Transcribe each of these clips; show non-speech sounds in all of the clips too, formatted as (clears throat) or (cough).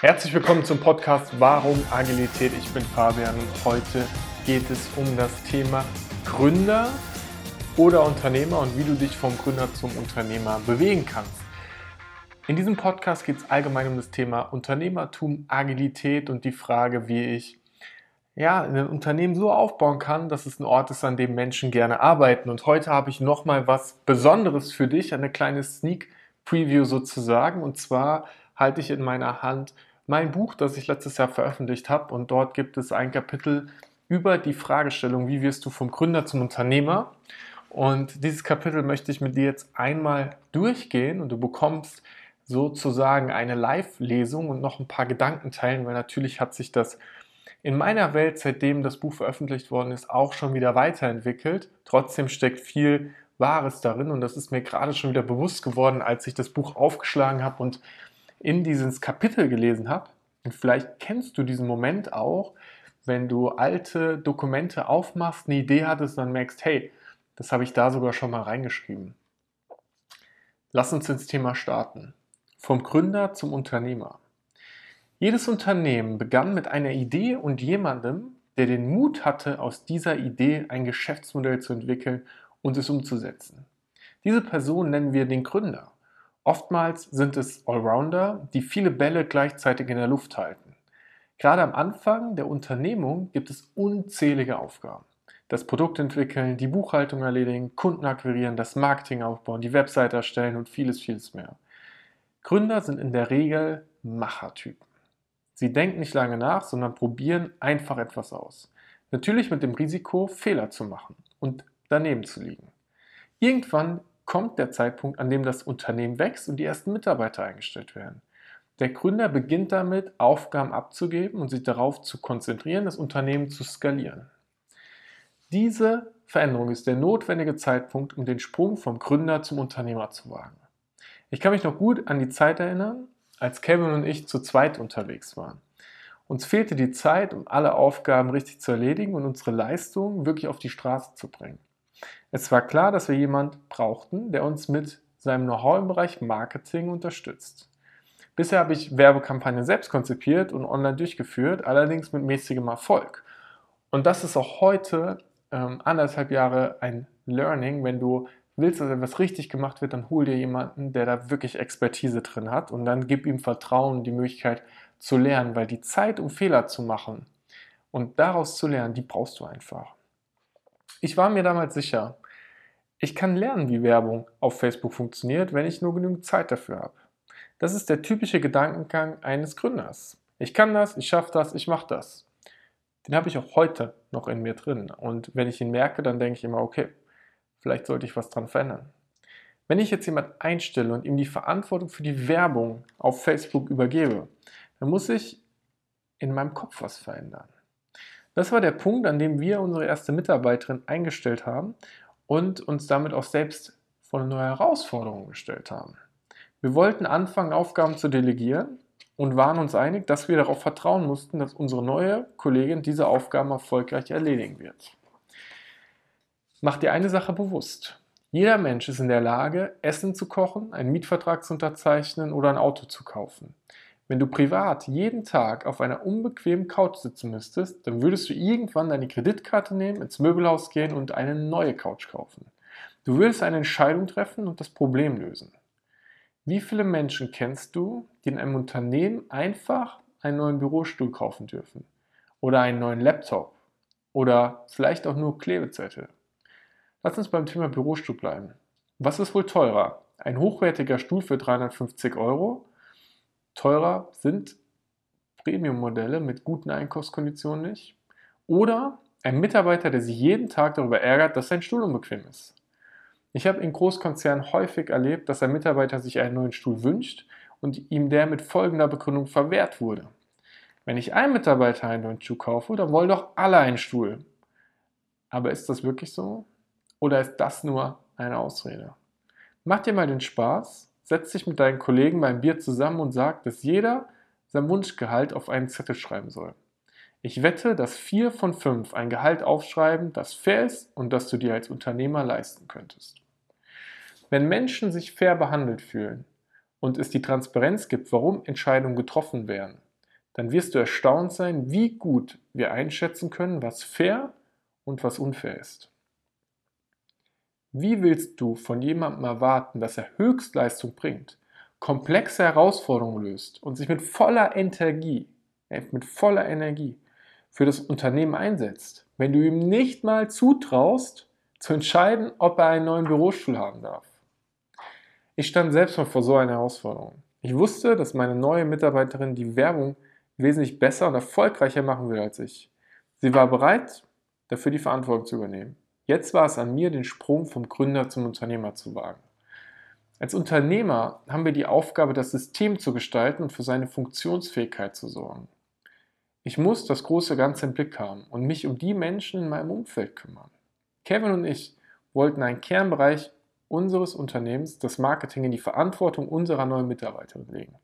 Herzlich willkommen zum Podcast Warum Agilität? Ich bin Fabian und heute geht es um das Thema Gründer oder Unternehmer und wie du dich vom Gründer zum Unternehmer bewegen kannst. In diesem Podcast geht es allgemein um das Thema Unternehmertum, Agilität und die Frage, wie ich ja, ein Unternehmen so aufbauen kann, dass es ein Ort ist, an dem Menschen gerne arbeiten. Und heute habe ich nochmal was Besonderes für dich, eine kleine Sneak Preview sozusagen. Und zwar halte ich in meiner Hand mein Buch, das ich letztes Jahr veröffentlicht habe. Und dort gibt es ein Kapitel über die Fragestellung, wie wirst du vom Gründer zum Unternehmer. Und dieses Kapitel möchte ich mit dir jetzt einmal durchgehen und du bekommst sozusagen eine Live-Lesung und noch ein paar Gedanken teilen, weil natürlich hat sich das in meiner Welt, seitdem das Buch veröffentlicht worden ist, auch schon wieder weiterentwickelt. Trotzdem steckt viel Wahres darin und das ist mir gerade schon wieder bewusst geworden, als ich das Buch aufgeschlagen habe und in dieses Kapitel gelesen habe. Und vielleicht kennst du diesen Moment auch, wenn du alte Dokumente aufmachst, eine Idee hattest und dann merkst, hey, das habe ich da sogar schon mal reingeschrieben. Lass uns ins Thema starten. Vom Gründer zum Unternehmer. Jedes Unternehmen begann mit einer Idee und jemandem, der den Mut hatte, aus dieser Idee ein Geschäftsmodell zu entwickeln und es umzusetzen. Diese Person nennen wir den Gründer. Oftmals sind es Allrounder, die viele Bälle gleichzeitig in der Luft halten. Gerade am Anfang der Unternehmung gibt es unzählige Aufgaben. Das Produkt entwickeln, die Buchhaltung erledigen, Kunden akquirieren, das Marketing aufbauen, die Website erstellen und vieles, vieles mehr. Gründer sind in der Regel Machertypen. Sie denken nicht lange nach, sondern probieren einfach etwas aus. Natürlich mit dem Risiko, Fehler zu machen und daneben zu liegen. Irgendwann kommt der Zeitpunkt, an dem das Unternehmen wächst und die ersten Mitarbeiter eingestellt werden. Der Gründer beginnt damit, Aufgaben abzugeben und sich darauf zu konzentrieren, das Unternehmen zu skalieren. Diese Veränderung ist der notwendige Zeitpunkt, um den Sprung vom Gründer zum Unternehmer zu wagen. Ich kann mich noch gut an die Zeit erinnern, als Kevin und ich zu zweit unterwegs waren. Uns fehlte die Zeit, um alle Aufgaben richtig zu erledigen und unsere Leistungen wirklich auf die Straße zu bringen. Es war klar, dass wir jemanden brauchten, der uns mit seinem Know-how im Bereich Marketing unterstützt. Bisher habe ich Werbekampagnen selbst konzipiert und online durchgeführt, allerdings mit mäßigem Erfolg. Und das ist auch heute ähm, anderthalb Jahre ein Learning, wenn du willst, dass etwas richtig gemacht wird, dann hol dir jemanden, der da wirklich Expertise drin hat und dann gib ihm Vertrauen und die Möglichkeit zu lernen, weil die Zeit, um Fehler zu machen und daraus zu lernen, die brauchst du einfach. Ich war mir damals sicher, ich kann lernen, wie Werbung auf Facebook funktioniert, wenn ich nur genügend Zeit dafür habe. Das ist der typische Gedankengang eines Gründers. Ich kann das, ich schaffe das, ich mache das. Den habe ich auch heute noch in mir drin. Und wenn ich ihn merke, dann denke ich immer, okay, Vielleicht sollte ich was dran verändern. Wenn ich jetzt jemand einstelle und ihm die Verantwortung für die Werbung auf Facebook übergebe, dann muss ich in meinem Kopf was verändern. Das war der Punkt, an dem wir unsere erste Mitarbeiterin eingestellt haben und uns damit auch selbst vor eine neue Herausforderung gestellt haben. Wir wollten anfangen, Aufgaben zu delegieren und waren uns einig, dass wir darauf vertrauen mussten, dass unsere neue Kollegin diese Aufgaben erfolgreich erledigen wird. Mach dir eine Sache bewusst. Jeder Mensch ist in der Lage, Essen zu kochen, einen Mietvertrag zu unterzeichnen oder ein Auto zu kaufen. Wenn du privat jeden Tag auf einer unbequemen Couch sitzen müsstest, dann würdest du irgendwann deine Kreditkarte nehmen, ins Möbelhaus gehen und eine neue Couch kaufen. Du würdest eine Entscheidung treffen und das Problem lösen. Wie viele Menschen kennst du, die in einem Unternehmen einfach einen neuen Bürostuhl kaufen dürfen? Oder einen neuen Laptop? Oder vielleicht auch nur Klebezettel? Lass uns beim Thema Bürostuhl bleiben. Was ist wohl teurer? Ein hochwertiger Stuhl für 350 Euro? Teurer sind Premium-Modelle mit guten Einkaufskonditionen nicht? Oder ein Mitarbeiter, der sich jeden Tag darüber ärgert, dass sein Stuhl unbequem ist? Ich habe in Großkonzernen häufig erlebt, dass ein Mitarbeiter sich einen neuen Stuhl wünscht und ihm der mit folgender Begründung verwehrt wurde. Wenn ich einem Mitarbeiter einen neuen Stuhl kaufe, dann wollen doch alle einen Stuhl. Aber ist das wirklich so? Oder ist das nur eine Ausrede? Mach dir mal den Spaß, setz dich mit deinen Kollegen beim Bier zusammen und sag, dass jeder sein Wunschgehalt auf einen Zettel schreiben soll. Ich wette, dass vier von fünf ein Gehalt aufschreiben, das fair ist und das du dir als Unternehmer leisten könntest. Wenn Menschen sich fair behandelt fühlen und es die Transparenz gibt, warum Entscheidungen getroffen werden, dann wirst du erstaunt sein, wie gut wir einschätzen können, was fair und was unfair ist. Wie willst du von jemandem erwarten, dass er Höchstleistung bringt, komplexe Herausforderungen löst und sich mit voller Energie, äh, mit voller Energie für das Unternehmen einsetzt, wenn du ihm nicht mal zutraust, zu entscheiden, ob er einen neuen Bürostuhl haben darf? Ich stand selbst mal vor so einer Herausforderung. Ich wusste, dass meine neue Mitarbeiterin die Werbung wesentlich besser und erfolgreicher machen will als ich. Sie war bereit, dafür die Verantwortung zu übernehmen. Jetzt war es an mir, den Sprung vom Gründer zum Unternehmer zu wagen. Als Unternehmer haben wir die Aufgabe, das System zu gestalten und für seine Funktionsfähigkeit zu sorgen. Ich muss das große Ganze im Blick haben und mich um die Menschen in meinem Umfeld kümmern. Kevin und ich wollten einen Kernbereich unseres Unternehmens das Marketing in die Verantwortung unserer neuen Mitarbeiterin legen.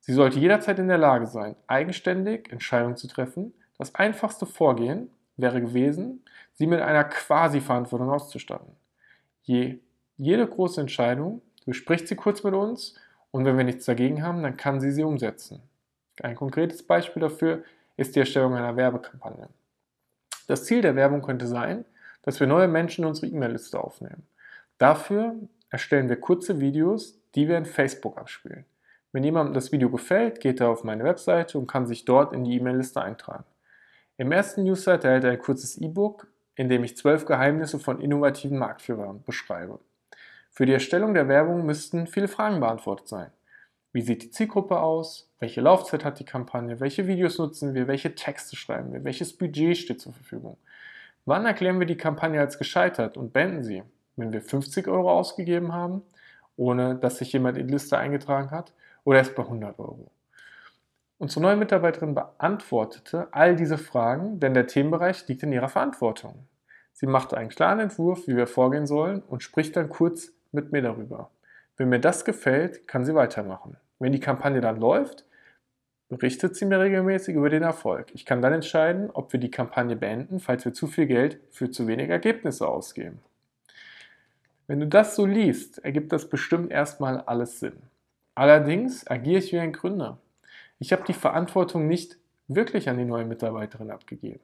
Sie sollte jederzeit in der Lage sein, eigenständig Entscheidungen zu treffen. Das einfachste Vorgehen wäre gewesen, sie mit einer Quasi-Verantwortung auszustatten. Je, jede große Entscheidung bespricht sie kurz mit uns und wenn wir nichts dagegen haben, dann kann sie sie umsetzen. Ein konkretes Beispiel dafür ist die Erstellung einer Werbekampagne. Das Ziel der Werbung könnte sein, dass wir neue Menschen in unsere E-Mail-Liste aufnehmen. Dafür erstellen wir kurze Videos, die wir in Facebook abspielen. Wenn jemandem das Video gefällt, geht er auf meine Webseite und kann sich dort in die E-Mail-Liste eintragen. Im ersten Newsletter erhält er ein kurzes E-Book, in dem ich zwölf Geheimnisse von innovativen Marktführern beschreibe. Für die Erstellung der Werbung müssten viele Fragen beantwortet sein. Wie sieht die Zielgruppe aus? Welche Laufzeit hat die Kampagne? Welche Videos nutzen wir? Welche Texte schreiben wir? Welches Budget steht zur Verfügung? Wann erklären wir die Kampagne als gescheitert und beenden sie? wenn wir 50 Euro ausgegeben haben, ohne dass sich jemand in die Liste eingetragen hat, oder erst bei 100 Euro. Unsere neue Mitarbeiterin beantwortete all diese Fragen, denn der Themenbereich liegt in ihrer Verantwortung. Sie machte einen klaren Entwurf, wie wir vorgehen sollen und spricht dann kurz mit mir darüber. Wenn mir das gefällt, kann sie weitermachen. Wenn die Kampagne dann läuft, berichtet sie mir regelmäßig über den Erfolg. Ich kann dann entscheiden, ob wir die Kampagne beenden, falls wir zu viel Geld für zu wenig Ergebnisse ausgeben. Wenn du das so liest, ergibt das bestimmt erstmal alles Sinn. Allerdings agiere ich wie ein Gründer. Ich habe die Verantwortung nicht wirklich an die neue Mitarbeiterin abgegeben,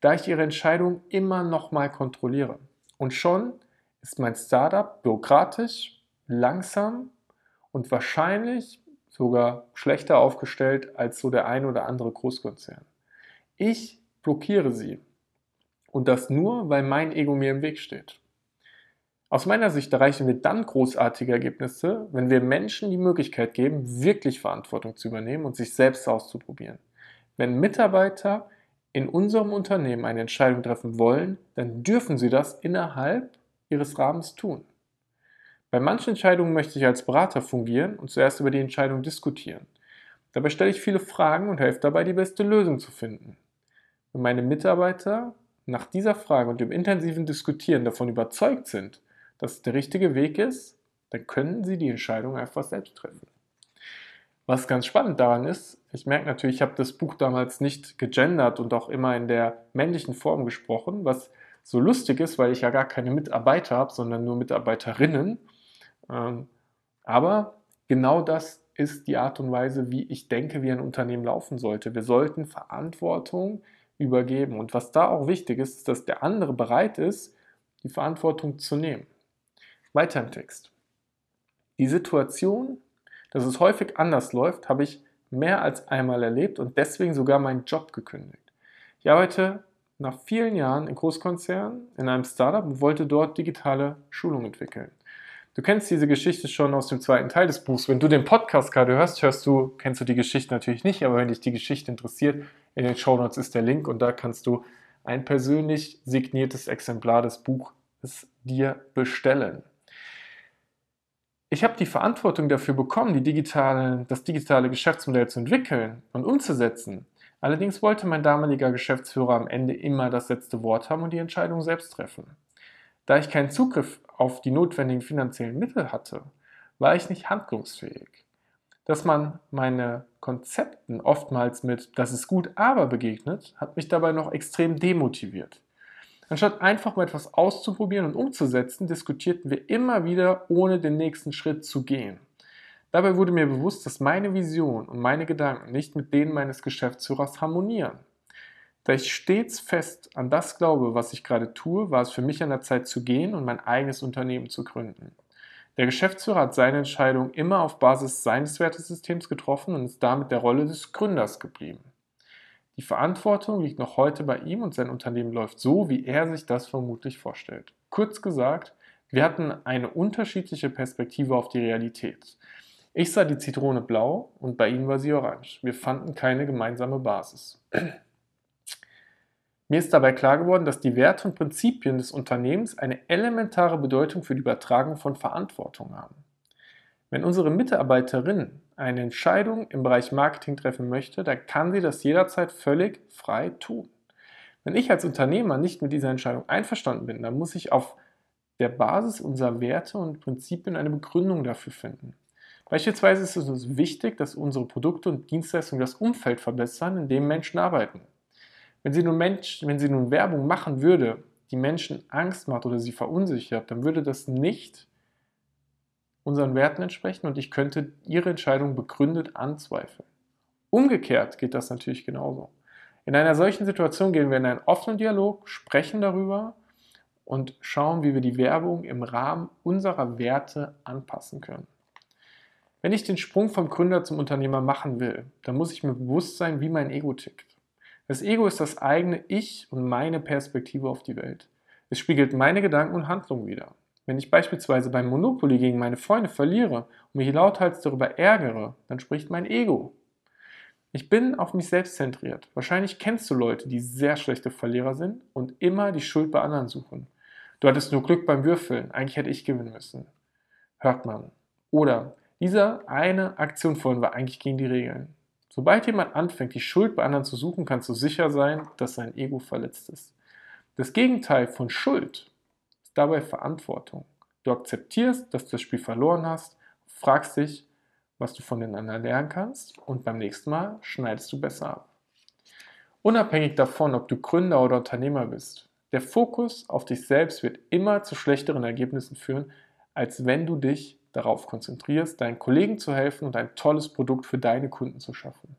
da ich ihre Entscheidung immer nochmal kontrolliere. Und schon ist mein Startup bürokratisch, langsam und wahrscheinlich sogar schlechter aufgestellt als so der ein oder andere Großkonzern. Ich blockiere sie. Und das nur, weil mein Ego mir im Weg steht. Aus meiner Sicht erreichen wir dann großartige Ergebnisse, wenn wir Menschen die Möglichkeit geben, wirklich Verantwortung zu übernehmen und sich selbst auszuprobieren. Wenn Mitarbeiter in unserem Unternehmen eine Entscheidung treffen wollen, dann dürfen sie das innerhalb ihres Rahmens tun. Bei manchen Entscheidungen möchte ich als Berater fungieren und zuerst über die Entscheidung diskutieren. Dabei stelle ich viele Fragen und helfe dabei, die beste Lösung zu finden. Wenn meine Mitarbeiter nach dieser Frage und dem intensiven Diskutieren davon überzeugt sind, dass es der richtige Weg ist, dann können Sie die Entscheidung einfach selbst treffen. Was ganz spannend daran ist, ich merke natürlich, ich habe das Buch damals nicht gegendert und auch immer in der männlichen Form gesprochen, was so lustig ist, weil ich ja gar keine Mitarbeiter habe, sondern nur Mitarbeiterinnen. Ähm, aber genau das ist die Art und Weise, wie ich denke, wie ein Unternehmen laufen sollte. Wir sollten Verantwortung übergeben. Und was da auch wichtig ist, ist, dass der andere bereit ist, die Verantwortung zu nehmen. Weiter im Text. Die Situation, dass es häufig anders läuft, habe ich mehr als einmal erlebt und deswegen sogar meinen Job gekündigt. Ich arbeite nach vielen Jahren in Großkonzernen in einem Startup und wollte dort digitale Schulung entwickeln. Du kennst diese Geschichte schon aus dem zweiten Teil des Buchs. Wenn du den Podcast gerade hörst, hörst du, kennst du die Geschichte natürlich nicht, aber wenn dich die Geschichte interessiert, in den Show Notes ist der Link und da kannst du ein persönlich signiertes Exemplar des Buches dir bestellen ich habe die Verantwortung dafür bekommen, digitale, das digitale Geschäftsmodell zu entwickeln und umzusetzen. Allerdings wollte mein damaliger Geschäftsführer am Ende immer das letzte Wort haben und die Entscheidung selbst treffen. Da ich keinen Zugriff auf die notwendigen finanziellen Mittel hatte, war ich nicht handlungsfähig. Dass man meine Konzepten oftmals mit das ist gut, aber begegnet, hat mich dabei noch extrem demotiviert. Anstatt einfach mal etwas auszuprobieren und umzusetzen, diskutierten wir immer wieder, ohne den nächsten Schritt zu gehen. Dabei wurde mir bewusst, dass meine Vision und meine Gedanken nicht mit denen meines Geschäftsführers harmonieren. Da ich stets fest an das glaube, was ich gerade tue, war es für mich an der Zeit zu gehen und mein eigenes Unternehmen zu gründen. Der Geschäftsführer hat seine Entscheidung immer auf Basis seines Wertesystems getroffen und ist damit der Rolle des Gründers geblieben. Die Verantwortung liegt noch heute bei ihm und sein Unternehmen läuft so, wie er sich das vermutlich vorstellt. Kurz gesagt, wir hatten eine unterschiedliche Perspektive auf die Realität. Ich sah die Zitrone blau und bei ihm war sie orange. Wir fanden keine gemeinsame Basis. (clears throat) Mir ist dabei klar geworden, dass die Werte und Prinzipien des Unternehmens eine elementare Bedeutung für die Übertragung von Verantwortung haben. Wenn unsere Mitarbeiterin eine Entscheidung im Bereich Marketing treffen möchte, dann kann sie das jederzeit völlig frei tun. Wenn ich als Unternehmer nicht mit dieser Entscheidung einverstanden bin, dann muss ich auf der Basis unserer Werte und Prinzipien eine Begründung dafür finden. Beispielsweise ist es uns wichtig, dass unsere Produkte und Dienstleistungen das Umfeld verbessern, in dem Menschen arbeiten. Wenn sie, nun Mensch, wenn sie nun Werbung machen würde, die Menschen Angst macht oder sie verunsichert, dann würde das nicht unseren Werten entsprechen und ich könnte ihre Entscheidung begründet anzweifeln. Umgekehrt geht das natürlich genauso. In einer solchen Situation gehen wir in einen offenen Dialog, sprechen darüber und schauen, wie wir die Werbung im Rahmen unserer Werte anpassen können. Wenn ich den Sprung vom Gründer zum Unternehmer machen will, dann muss ich mir bewusst sein, wie mein Ego tickt. Das Ego ist das eigene Ich und meine Perspektive auf die Welt. Es spiegelt meine Gedanken und Handlungen wider. Wenn ich beispielsweise beim Monopoly gegen meine Freunde verliere und mich lauthals darüber ärgere, dann spricht mein Ego. Ich bin auf mich selbst zentriert. Wahrscheinlich kennst du Leute, die sehr schlechte Verlierer sind und immer die Schuld bei anderen suchen. Du hattest nur Glück beim Würfeln, eigentlich hätte ich gewinnen müssen. Hört man. Oder diese eine Aktion vorhin war eigentlich gegen die Regeln. Sobald jemand anfängt, die Schuld bei anderen zu suchen, kannst du sicher sein, dass sein Ego verletzt ist. Das Gegenteil von Schuld dabei Verantwortung. Du akzeptierst, dass du das Spiel verloren hast, fragst dich, was du von den anderen lernen kannst und beim nächsten Mal schneidest du besser ab. Unabhängig davon, ob du Gründer oder Unternehmer bist, der Fokus auf dich selbst wird immer zu schlechteren Ergebnissen führen, als wenn du dich darauf konzentrierst, deinen Kollegen zu helfen und ein tolles Produkt für deine Kunden zu schaffen.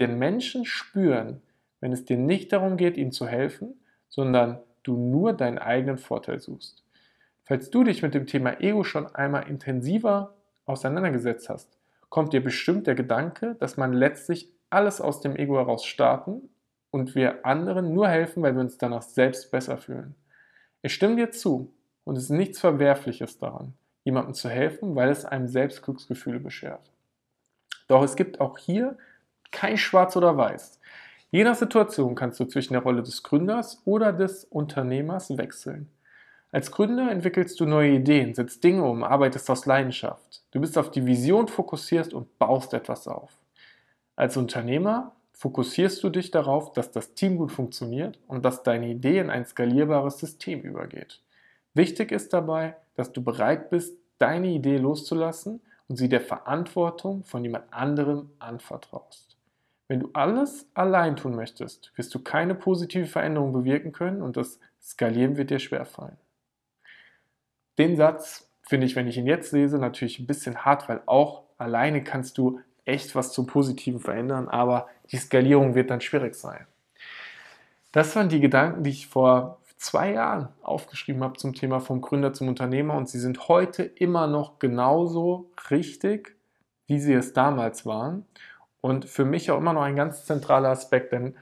Denn Menschen spüren, wenn es dir nicht darum geht, ihnen zu helfen, sondern du nur deinen eigenen Vorteil suchst. Falls du dich mit dem Thema Ego schon einmal intensiver auseinandergesetzt hast, kommt dir bestimmt der Gedanke, dass man letztlich alles aus dem Ego heraus starten und wir anderen nur helfen, weil wir uns danach selbst besser fühlen. Ich stimme dir zu und es ist nichts Verwerfliches daran jemandem zu helfen, weil es einem selbst Glücksgefühle beschert. Doch es gibt auch hier kein Schwarz oder Weiß. Je nach Situation kannst du zwischen der Rolle des Gründers oder des Unternehmers wechseln. Als Gründer entwickelst du neue Ideen, setzt Dinge um, arbeitest aus Leidenschaft. Du bist auf die Vision fokussiert und baust etwas auf. Als Unternehmer fokussierst du dich darauf, dass das Team gut funktioniert und dass deine Idee in ein skalierbares System übergeht. Wichtig ist dabei, dass du bereit bist, deine Idee loszulassen und sie der Verantwortung von jemand anderem anvertraust. Wenn du alles allein tun möchtest, wirst du keine positive Veränderung bewirken können und das Skalieren wird dir schwerfallen. Den Satz finde ich, wenn ich ihn jetzt lese, natürlich ein bisschen hart, weil auch alleine kannst du echt was zum Positiven verändern, aber die Skalierung wird dann schwierig sein. Das waren die Gedanken, die ich vor zwei Jahren aufgeschrieben habe zum Thema vom Gründer zum Unternehmer und sie sind heute immer noch genauso richtig, wie sie es damals waren. Und für mich auch immer noch ein ganz zentraler Aspekt, denn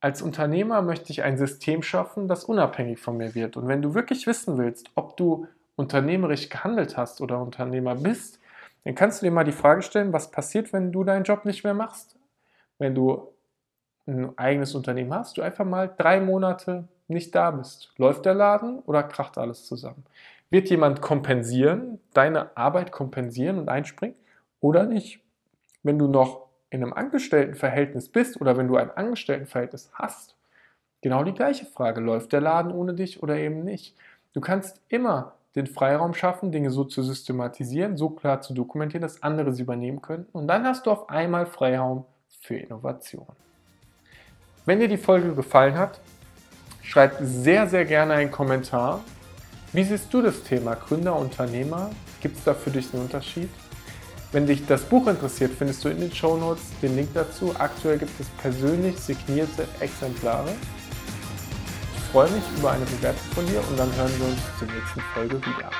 als Unternehmer möchte ich ein System schaffen, das unabhängig von mir wird. Und wenn du wirklich wissen willst, ob du unternehmerisch gehandelt hast oder Unternehmer bist, dann kannst du dir mal die Frage stellen, was passiert, wenn du deinen Job nicht mehr machst? Wenn du ein eigenes Unternehmen hast, du einfach mal drei Monate nicht da bist. Läuft der Laden oder kracht alles zusammen? Wird jemand kompensieren, deine Arbeit kompensieren und einspringen oder nicht? Wenn du noch in einem Angestelltenverhältnis bist oder wenn du ein Angestelltenverhältnis hast, genau die gleiche Frage. Läuft der Laden ohne dich oder eben nicht? Du kannst immer den Freiraum schaffen, Dinge so zu systematisieren, so klar zu dokumentieren, dass andere sie übernehmen könnten. Und dann hast du auf einmal Freiraum für Innovation. Wenn dir die Folge gefallen hat, schreib sehr, sehr gerne einen Kommentar. Wie siehst du das Thema Gründer, Unternehmer? Gibt es da für dich einen Unterschied? Wenn dich das Buch interessiert, findest du in den Show Notes den Link dazu. Aktuell gibt es persönlich signierte Exemplare. Ich freue mich über eine Bewertung von dir und dann hören wir uns zur nächsten Folge wieder.